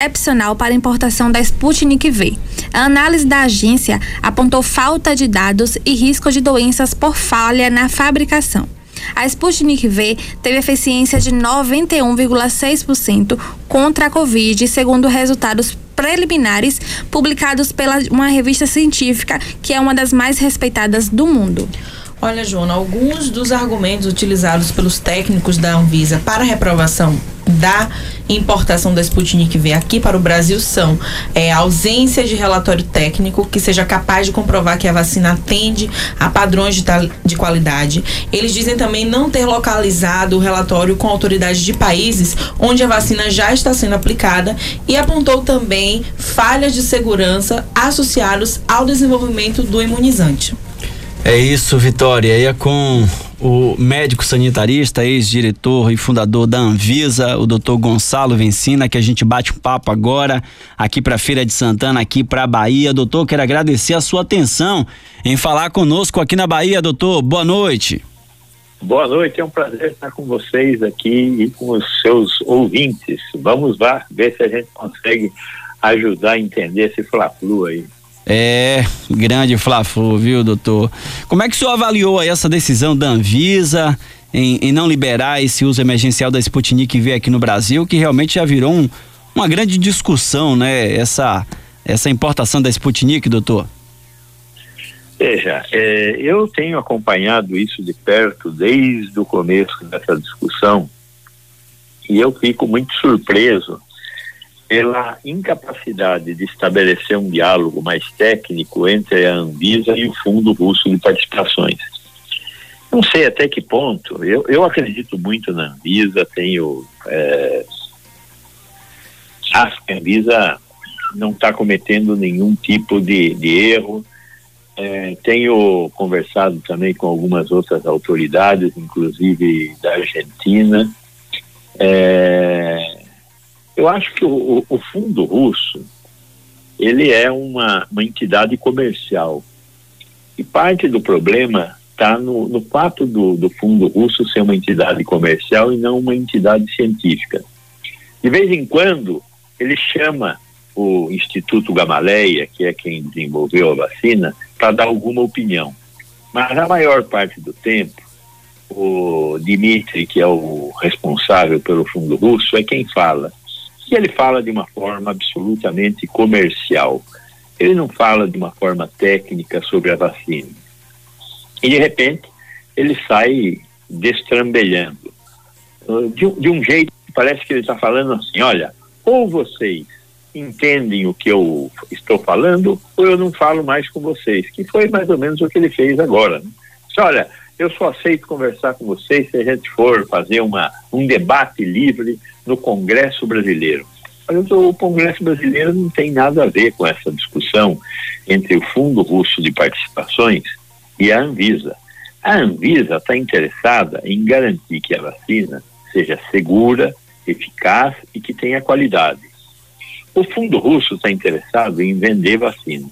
excepcional para a importação da Sputnik V. A análise da agência apontou falta de dados e risco de doenças por falha na fabricação. A Sputnik V teve eficiência de 91,6% contra a Covid, segundo resultados preliminares publicados pela uma revista científica que é uma das mais respeitadas do mundo. Olha, Joana, alguns dos argumentos utilizados pelos técnicos da Anvisa para a reprovação da importação da Sputnik V aqui para o Brasil são é, ausência de relatório técnico que seja capaz de comprovar que a vacina atende a padrões de, de qualidade. Eles dizem também não ter localizado o relatório com autoridades de países onde a vacina já está sendo aplicada e apontou também falhas de segurança associados ao desenvolvimento do imunizante. É isso, Vitória. E é com o médico sanitarista, ex-diretor e fundador da Anvisa, o doutor Gonçalo Vencina, que a gente bate um papo agora aqui para Feira de Santana, aqui para Bahia. Doutor, quero agradecer a sua atenção em falar conosco aqui na Bahia, doutor. Boa noite. Boa noite, é um prazer estar com vocês aqui e com os seus ouvintes. Vamos lá ver se a gente consegue ajudar a entender esse fla-flu aí. É, grande Fla-Flu, viu, doutor? Como é que o senhor avaliou essa decisão da Anvisa em, em, não liberar esse uso emergencial da Sputnik V aqui no Brasil, que realmente já virou um, uma grande discussão, né? Essa, essa importação da Sputnik, doutor? Veja, é, eu tenho acompanhado isso de perto desde o começo dessa discussão e eu fico muito surpreso pela incapacidade de estabelecer um diálogo mais técnico entre a Anvisa e o Fundo Russo de Participações. Não sei até que ponto, eu, eu acredito muito na Anvisa, tenho. É, acho que a Anvisa não está cometendo nenhum tipo de, de erro. É, tenho conversado também com algumas outras autoridades, inclusive da Argentina. É, eu acho que o, o fundo russo ele é uma, uma entidade comercial e parte do problema está no, no fato do, do fundo russo ser uma entidade comercial e não uma entidade científica. De vez em quando ele chama o Instituto Gamaleia, que é quem desenvolveu a vacina, para dar alguma opinião. Mas a maior parte do tempo, o Dmitry, que é o responsável pelo fundo russo, é quem fala. E ele fala de uma forma absolutamente comercial. Ele não fala de uma forma técnica sobre a vacina. E de repente ele sai destrambelhando. Uh, de, de um jeito que parece que ele está falando assim: olha, ou vocês entendem o que eu estou falando, ou eu não falo mais com vocês. Que foi mais ou menos o que ele fez agora. Né? olha, eu só aceito conversar com vocês se a gente for fazer uma, um debate livre no Congresso Brasileiro. Mas o Congresso Brasileiro não tem nada a ver com essa discussão entre o Fundo Russo de Participações e a Anvisa. A Anvisa está interessada em garantir que a vacina seja segura, eficaz e que tenha qualidade. O Fundo Russo está interessado em vender vacinas.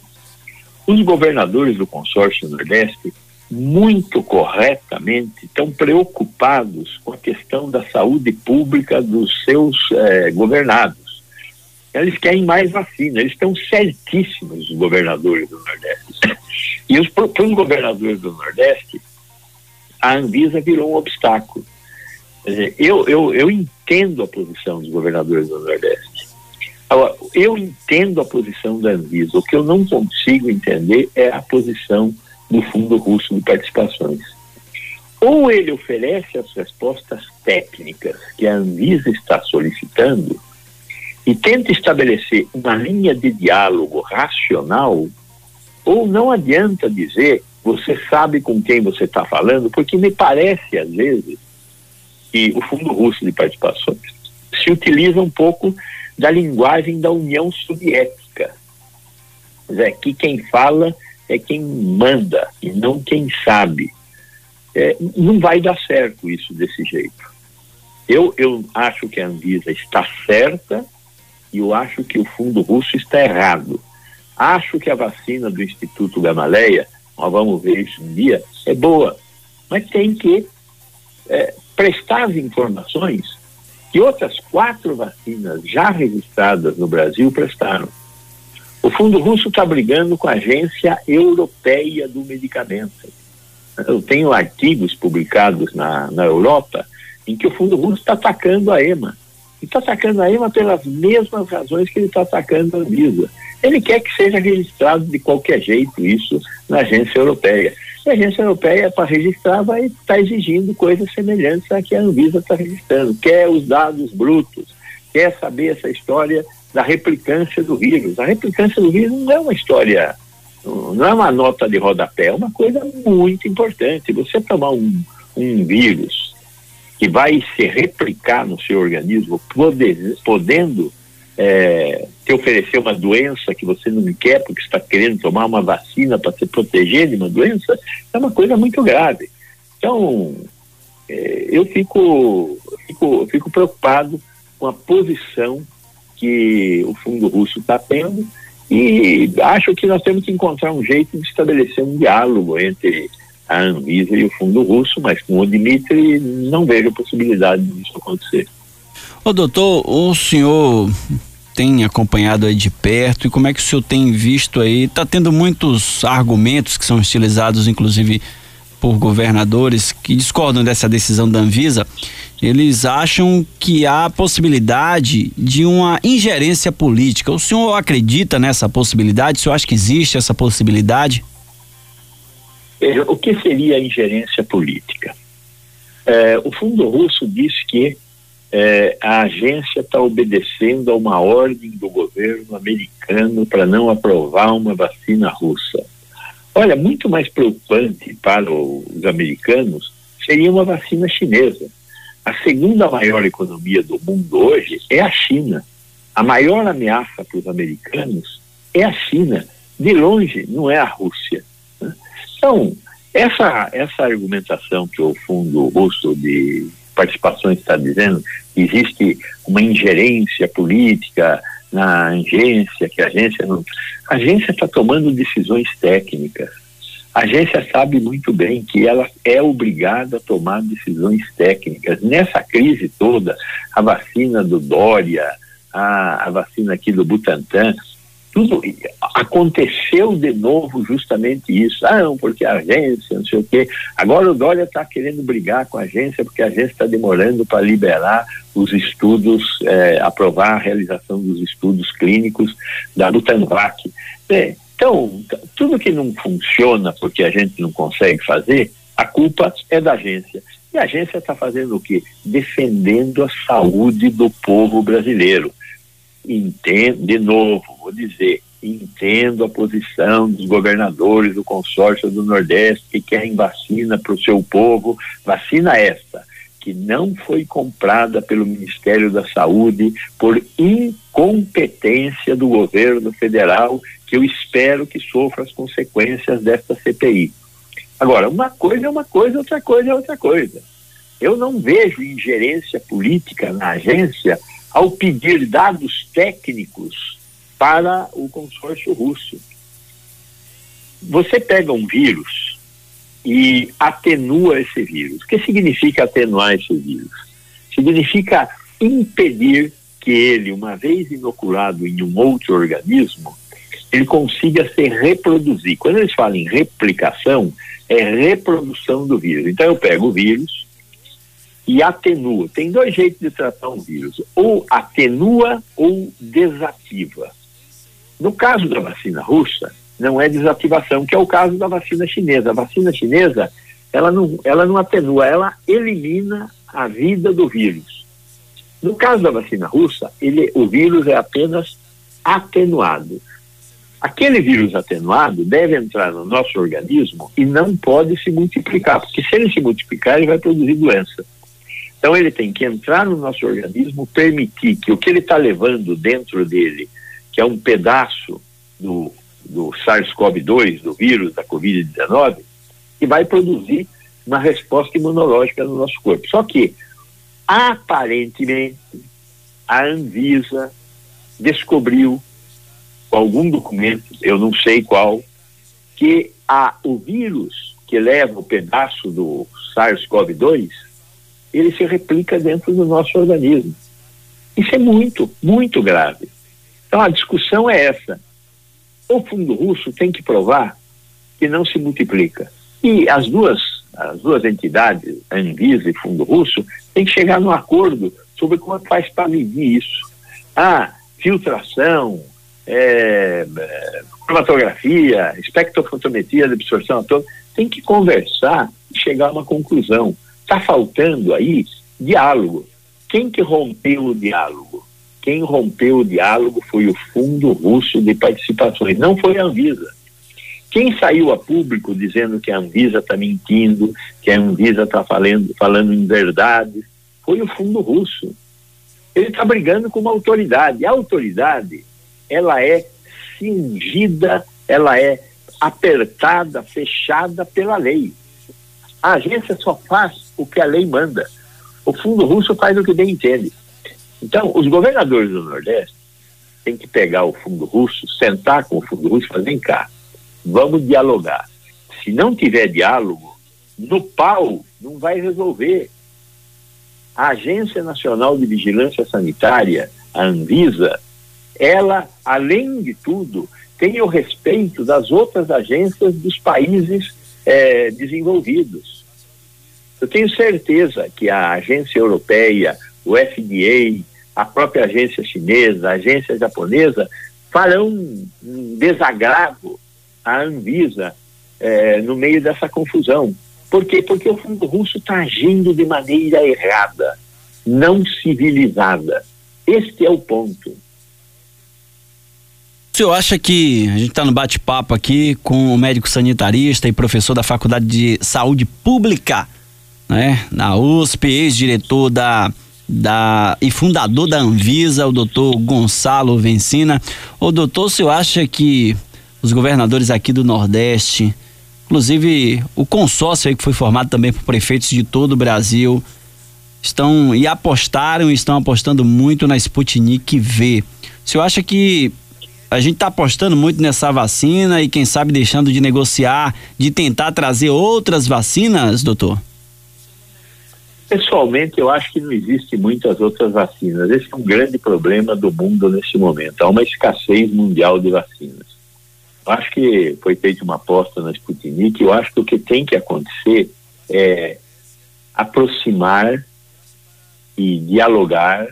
Os governadores do consórcio Nordeste muito corretamente, estão preocupados com a questão da saúde pública dos seus eh, governados. Eles querem mais vacina, eles estão certíssimos, os governadores do Nordeste. E os, para governadores do Nordeste, a Anvisa virou um obstáculo. Eu, eu, eu entendo a posição dos governadores do Nordeste. Agora, eu entendo a posição da Anvisa. O que eu não consigo entender é a posição do Fundo Russo de Participações. Ou ele oferece as respostas técnicas que a Anvisa está solicitando e tenta estabelecer uma linha de diálogo racional, ou não adianta dizer você sabe com quem você está falando, porque me parece, às vezes, que o Fundo Russo de Participações se utiliza um pouco da linguagem da União Soviética. É que quem fala é quem manda e não quem sabe. É, não vai dar certo isso desse jeito. Eu, eu acho que a Anvisa está certa e eu acho que o fundo russo está errado. Acho que a vacina do Instituto Gamaleia, nós vamos ver isso um dia, é boa, mas tem que é, prestar as informações E outras quatro vacinas já registradas no Brasil prestaram. O Fundo Russo está brigando com a Agência Europeia do Medicamento. Eu tenho artigos publicados na, na Europa em que o Fundo Russo está atacando a EMA. E está atacando a EMA pelas mesmas razões que ele está atacando a Anvisa. Ele quer que seja registrado de qualquer jeito isso na agência europeia. E a agência europeia, para registrar, vai estar tá exigindo coisas semelhantes à que a Anvisa está registrando. Quer os dados brutos, quer saber essa história da replicância do vírus. A replicância do vírus não é uma história, não é uma nota de rodapé, é uma coisa muito importante. Você tomar um, um vírus que vai se replicar no seu organismo, podendo é, te oferecer uma doença que você não quer porque está querendo tomar uma vacina para se proteger de uma doença, é uma coisa muito grave. Então, é, eu fico, fico, fico preocupado com a posição que o Fundo Russo está tendo e acho que nós temos que encontrar um jeito de estabelecer um diálogo entre a Anvisa e o Fundo Russo, mas com o Dmitry não vejo possibilidade disso acontecer. Ô doutor, o senhor tem acompanhado aí de perto e como é que o senhor tem visto aí? Está tendo muitos argumentos que são utilizados, inclusive por governadores que discordam dessa decisão da Anvisa. Eles acham que há possibilidade de uma ingerência política. O senhor acredita nessa possibilidade? O senhor acha que existe essa possibilidade? O que seria a ingerência política? É, o Fundo Russo diz que é, a agência está obedecendo a uma ordem do governo americano para não aprovar uma vacina russa. Olha, muito mais preocupante para os americanos seria uma vacina chinesa. A segunda maior economia do mundo hoje é a China. A maior ameaça para os americanos é a China. De longe, não é a Rússia. Né? Então, essa, essa argumentação que o Fundo Russo de Participações está dizendo, existe uma ingerência política na agência, que a agência não. A agência está tomando decisões técnicas. A agência sabe muito bem que ela é obrigada a tomar decisões técnicas. Nessa crise toda, a vacina do Dória, a, a vacina aqui do Butantan, tudo aconteceu de novo justamente isso. Ah, não, porque a agência, não sei o quê. Agora o Dória está querendo brigar com a agência porque a agência está demorando para liberar os estudos, eh, aprovar a realização dos estudos clínicos da Butanvac. É, então, tudo que não funciona porque a gente não consegue fazer, a culpa é da agência. E a agência está fazendo o quê? Defendendo a saúde do povo brasileiro entendo, de novo, vou dizer, entendo a posição dos governadores do consórcio do Nordeste que querem vacina para o seu povo, vacina esta, que não foi comprada pelo Ministério da Saúde por incompetência do governo federal, que eu espero que sofra as consequências desta CPI. Agora, uma coisa é uma coisa, outra coisa é outra coisa. Eu não vejo ingerência política na agência ao pedir dados técnicos para o consórcio russo. Você pega um vírus e atenua esse vírus. O que significa atenuar esse vírus? Significa impedir que ele, uma vez inoculado em um outro organismo, ele consiga se reproduzir. Quando eles falam em replicação, é reprodução do vírus. Então eu pego o vírus, e atenua. Tem dois jeitos de tratar um vírus: ou atenua ou desativa. No caso da vacina russa, não é desativação, que é o caso da vacina chinesa. A vacina chinesa, ela não, ela não atenua, ela elimina a vida do vírus. No caso da vacina russa, ele, o vírus é apenas atenuado. Aquele vírus atenuado deve entrar no nosso organismo e não pode se multiplicar, porque se ele se multiplicar, ele vai produzir doença. Então ele tem que entrar no nosso organismo, permitir que o que ele está levando dentro dele, que é um pedaço do, do SARS-CoV-2, do vírus da Covid-19, que vai produzir uma resposta imunológica no nosso corpo. Só que, aparentemente, a Anvisa descobriu, com algum documento, eu não sei qual, que a, o vírus que leva o pedaço do SARS-CoV-2 ele se replica dentro do nosso organismo. Isso é muito, muito grave. Então a discussão é essa. O fundo russo tem que provar que não se multiplica. E as duas, as duas entidades, Anvisa e Fundo Russo, têm que chegar num acordo sobre como faz para medir isso. Ah, filtração, é, é, cromatografia, espectrofotometria de absorção atômica, tem que conversar e chegar a uma conclusão. Está faltando aí diálogo. Quem que rompeu o diálogo? Quem rompeu o diálogo foi o Fundo Russo de Participações, não foi a Anvisa. Quem saiu a público dizendo que a Anvisa está mentindo, que a Anvisa está falando, falando em verdade, foi o Fundo Russo. Ele está brigando com uma autoridade. A autoridade, ela é cingida, ela é apertada, fechada pela lei. A agência só faz o que a lei manda. O Fundo Russo faz o que bem entende. Então, os governadores do Nordeste têm que pegar o Fundo Russo, sentar com o Fundo Russo e fazer, vem cá, vamos dialogar. Se não tiver diálogo, no pau não vai resolver. A Agência Nacional de Vigilância Sanitária, a Anvisa, ela, além de tudo, tem o respeito das outras agências dos países eh, desenvolvidos. Eu tenho certeza que a agência europeia, o FDA, a própria agência chinesa, a agência japonesa, farão um desagravo à Anvisa eh, no meio dessa confusão. Por quê? Porque o fundo russo está agindo de maneira errada, não civilizada. Este é o ponto. O senhor acha que a gente está no bate-papo aqui com o médico sanitarista e professor da Faculdade de Saúde Pública, né, na USP, ex-diretor da da e fundador da Anvisa, o doutor Gonçalo Vencina. O doutor, o senhor acha que os governadores aqui do Nordeste, inclusive o consórcio que foi formado também por prefeitos de todo o Brasil, estão e apostaram e estão apostando muito na Sputnik V. O senhor acha que a gente está apostando muito nessa vacina e quem sabe deixando de negociar, de tentar trazer outras vacinas, doutor? Pessoalmente, eu acho que não existe muitas outras vacinas. Esse é um grande problema do mundo nesse momento. Há uma escassez mundial de vacinas. Acho que foi feita uma aposta na Sputnik. Eu acho que o que tem que acontecer é aproximar e dialogar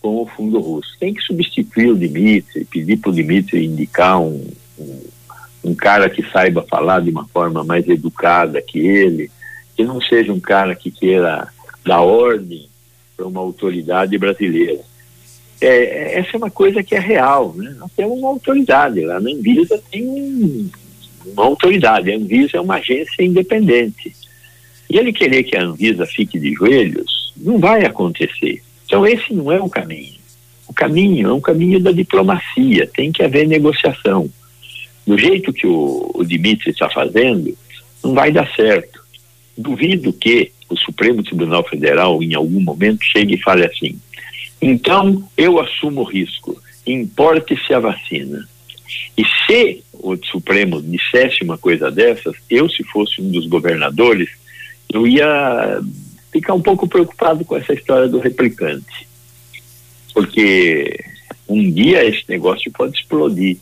com o fundo russo. Tem que substituir o Dmitry, pedir para o Dmitry indicar um, um, um cara que saiba falar de uma forma mais educada que ele que não seja um cara que queira dar ordem para uma autoridade brasileira. É, essa é uma coisa que é real. Né? Nós temos uma autoridade lá na Anvisa tem um, uma autoridade. A Anvisa é uma agência independente. E ele querer que a Anvisa fique de joelhos não vai acontecer. Então esse não é o caminho. O caminho é um caminho da diplomacia. Tem que haver negociação. Do jeito que o, o Dimitri está fazendo, não vai dar certo. Duvido que o Supremo Tribunal Federal, em algum momento, chegue e fale assim: então eu assumo o risco, importe-se a vacina. E se o Supremo dissesse uma coisa dessas, eu, se fosse um dos governadores, eu ia ficar um pouco preocupado com essa história do replicante. Porque um dia esse negócio pode explodir.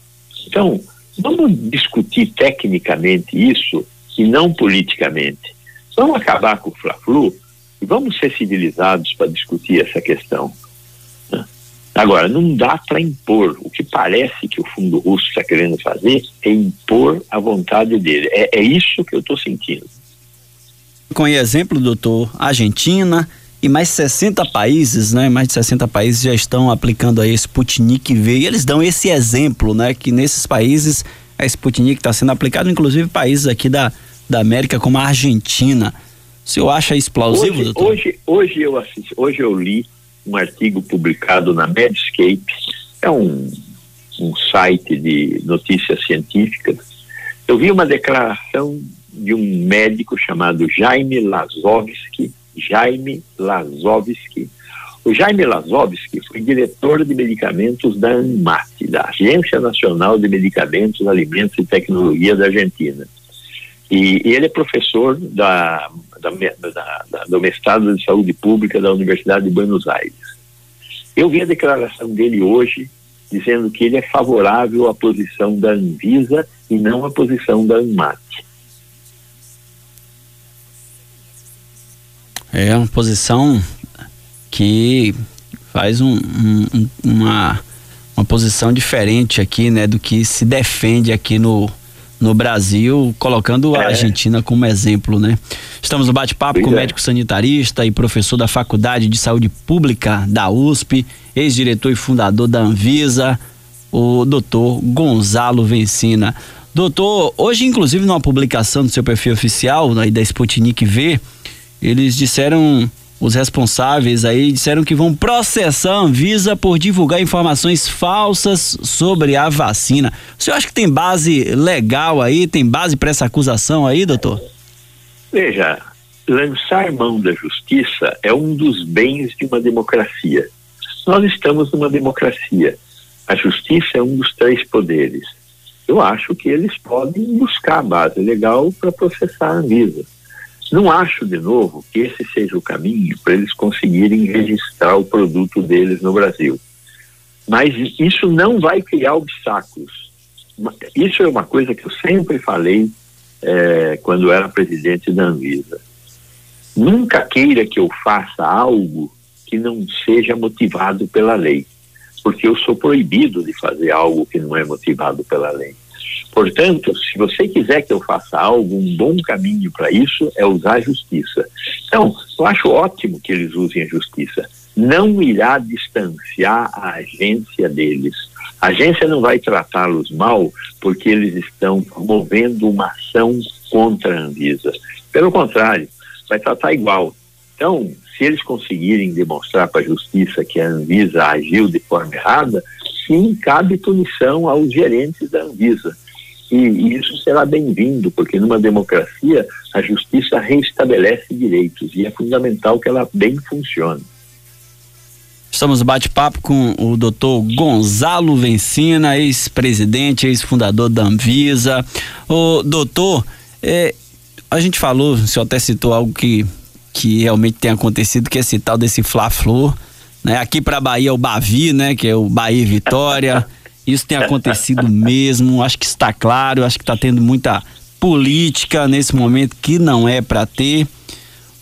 Então, vamos discutir tecnicamente isso e não politicamente. Vamos acabar com o Fla-Flu e vamos ser civilizados para discutir essa questão. Agora, não dá para impor. O que parece que o fundo russo está querendo fazer é impor a vontade dele. É, é isso que eu estou sentindo. Com exemplo, doutor, Argentina e mais 60 países, né? Mais de 60 países já estão aplicando a Sputnik V. E eles dão esse exemplo, né? Que nesses países a Sputnik está sendo aplicada, inclusive países aqui da, da América como a Argentina. O senhor acha isso plausível, hoje, doutor? Hoje, hoje, eu assisti, hoje eu li um artigo publicado na Medscape, é um, um site de notícias científicas. Eu vi uma declaração de um médico chamado Jaime Lazovski, Jaime Lazovski. O Jaime Lazovski foi diretor de medicamentos da ANMAT, da Agência Nacional de Medicamentos, Alimentos e Tecnologia da Argentina. E, e ele é professor da, da, da, do mestrado de saúde pública da Universidade de Buenos Aires. Eu vi a declaração dele hoje dizendo que ele é favorável à posição da Anvisa e não à posição da ANMAT. É uma posição que faz um, um, uma, uma posição diferente aqui, né, do que se defende aqui no, no Brasil, colocando é. a Argentina como exemplo, né? Estamos no bate-papo com o é. médico sanitarista e professor da Faculdade de Saúde Pública da USP, ex-diretor e fundador da Anvisa, o doutor Gonzalo Vencina. Doutor, hoje inclusive numa publicação do seu perfil oficial aí da Sputnik V, eles disseram os responsáveis aí disseram que vão processar a Anvisa por divulgar informações falsas sobre a vacina. O senhor acha que tem base legal aí, tem base para essa acusação aí, doutor? Veja, lançar mão da justiça é um dos bens de uma democracia. Nós estamos numa democracia. A justiça é um dos três poderes. Eu acho que eles podem buscar a base legal para processar a Anvisa não acho, de novo, que esse seja o caminho para eles conseguirem registrar o produto deles no Brasil. Mas isso não vai criar obstáculos. Isso é uma coisa que eu sempre falei é, quando era presidente da Anvisa. Nunca queira que eu faça algo que não seja motivado pela lei, porque eu sou proibido de fazer algo que não é motivado pela lei. Portanto, se você quiser que eu faça algo, um bom caminho para isso é usar a justiça. Então, eu acho ótimo que eles usem a justiça. Não irá distanciar a agência deles. A agência não vai tratá-los mal porque eles estão promovendo uma ação contra a Anvisa. Pelo contrário, vai tratar igual. Então, se eles conseguirem demonstrar para a justiça que a Anvisa agiu de forma errada, sim, cabe punição aos gerentes da Anvisa. E, isso será bem-vindo, porque numa democracia a justiça reestabelece direitos e é fundamental que ela bem funcione. Estamos bate-papo com o doutor Gonzalo Vencina, ex-presidente, ex-fundador da Anvisa. O doutor, é, a gente falou, o senhor até citou algo que, que realmente tem acontecido, que é esse tal desse Fla-Flu. Né? Aqui para Bahia é o Bavi, né? Que é o Bahia Vitória. Isso tem acontecido mesmo, acho que está claro, acho que está tendo muita política nesse momento que não é para ter.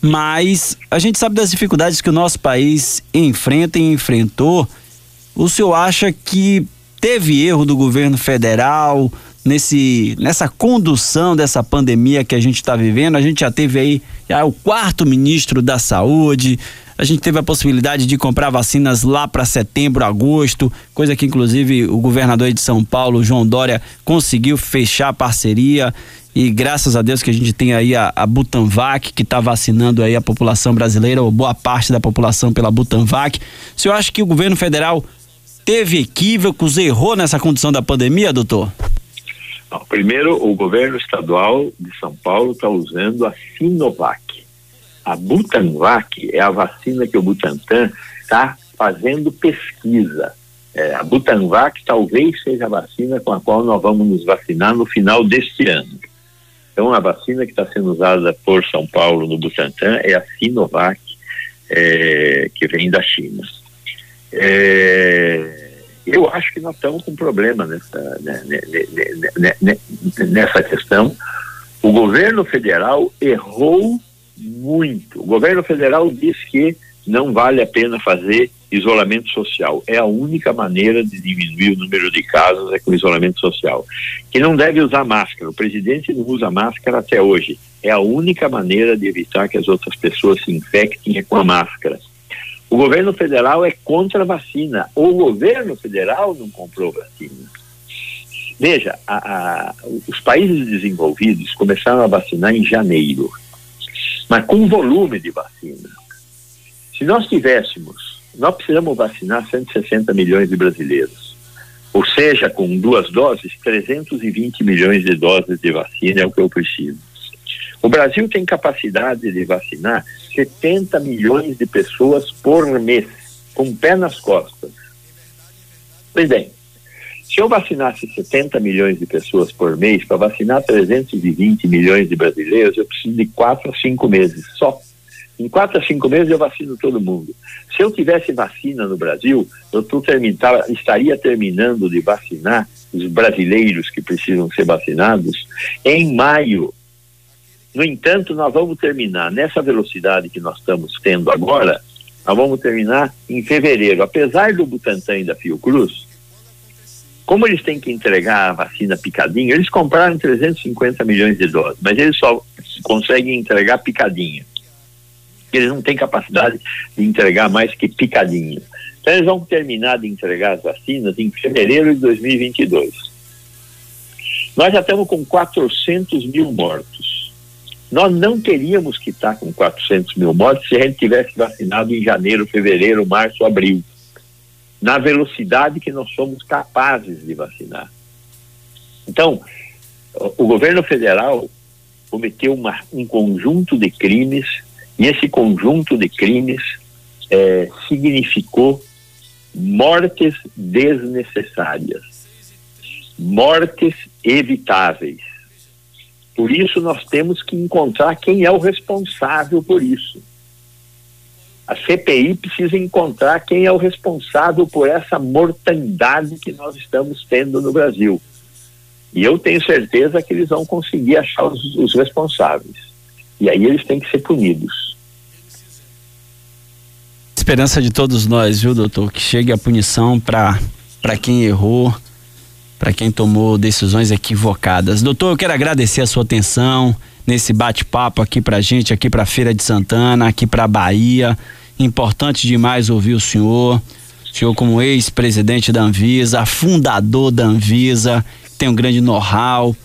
Mas a gente sabe das dificuldades que o nosso país enfrenta e enfrentou. O senhor acha que teve erro do governo federal nesse, nessa condução dessa pandemia que a gente está vivendo? A gente já teve aí já o quarto ministro da saúde, a gente teve a possibilidade de comprar vacinas lá para setembro, agosto, coisa que inclusive o governador de São Paulo, João Dória, conseguiu fechar a parceria e graças a Deus que a gente tem aí a, a Butanvac que está vacinando aí a população brasileira ou boa parte da população pela Butanvac. O senhor acha que o governo federal teve equívocos, errou nessa condição da pandemia, doutor? primeiro, o governo estadual de São Paulo está usando a Sinovac. A Butanvac é a vacina que o Butantan está fazendo pesquisa. É, a Butanvac talvez seja a vacina com a qual nós vamos nos vacinar no final deste ano. Então, a vacina que está sendo usada por São Paulo no Butantan é a Sinovac, é, que vem da China. É, eu acho que nós estamos com um problema nessa, né, né, né, nessa questão. O governo federal errou muito. O governo federal diz que não vale a pena fazer isolamento social. É a única maneira de diminuir o número de casos é com isolamento social. Que não deve usar máscara. O presidente não usa máscara até hoje. É a única maneira de evitar que as outras pessoas se infectem é com a máscara. O governo federal é contra a vacina. O governo federal não comprou vacina. Veja, a, a, os países desenvolvidos começaram a vacinar em janeiro mas com volume de vacina. Se nós tivéssemos, nós precisamos vacinar 160 milhões de brasileiros, ou seja, com duas doses, 320 milhões de doses de vacina é o que eu preciso. O Brasil tem capacidade de vacinar 70 milhões de pessoas por mês, com o pé nas costas. Pois bem, se eu vacinasse 70 milhões de pessoas por mês, para vacinar 320 milhões de brasileiros, eu preciso de quatro a cinco meses só. Em quatro a cinco meses eu vacino todo mundo. Se eu tivesse vacina no Brasil, eu tô terminava, estaria terminando de vacinar os brasileiros que precisam ser vacinados em maio. No entanto, nós vamos terminar nessa velocidade que nós estamos tendo agora, nós vamos terminar em fevereiro. Apesar do Butantan e da Fiocruz, como eles têm que entregar a vacina picadinha, eles compraram 350 milhões de doses, mas eles só conseguem entregar picadinha eles não têm capacidade de entregar mais que picadinho. Então eles vão terminar de entregar as vacinas em fevereiro de 2022. Nós já estamos com 400 mil mortos. Nós não teríamos que estar com 400 mil mortos se a gente tivesse vacinado em janeiro, fevereiro, março, abril. Na velocidade que nós somos capazes de vacinar. Então, o governo federal cometeu uma, um conjunto de crimes e esse conjunto de crimes é, significou mortes desnecessárias, mortes evitáveis. Por isso, nós temos que encontrar quem é o responsável por isso. A CPI precisa encontrar quem é o responsável por essa mortandade que nós estamos tendo no Brasil. E eu tenho certeza que eles vão conseguir achar os, os responsáveis. E aí eles têm que ser punidos. Esperança de todos nós, viu, doutor? Que chegue a punição para quem errou, para quem tomou decisões equivocadas. Doutor, eu quero agradecer a sua atenção nesse bate-papo aqui pra gente, aqui pra Feira de Santana, aqui pra Bahia. Importante demais ouvir o senhor. O senhor, como ex-presidente da Anvisa, fundador da Anvisa, tem um grande know-how,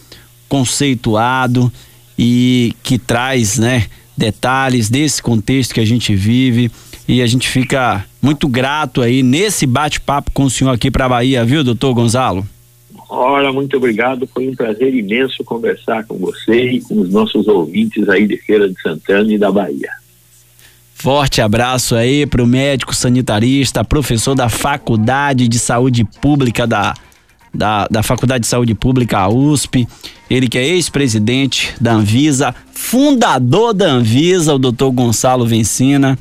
conceituado e que traz, né, detalhes desse contexto que a gente vive e a gente fica muito grato aí nesse bate-papo com o senhor aqui para Bahia, viu, doutor Gonzalo? Ora, muito obrigado. Foi um prazer imenso conversar com você e com os nossos ouvintes aí de Feira de Santana e da Bahia. Forte abraço aí para o médico sanitarista, professor da Faculdade de Saúde Pública da da, da Faculdade de Saúde Pública, a USP. Ele que é ex-presidente da Anvisa, fundador da Anvisa, o doutor Gonçalo Vencina.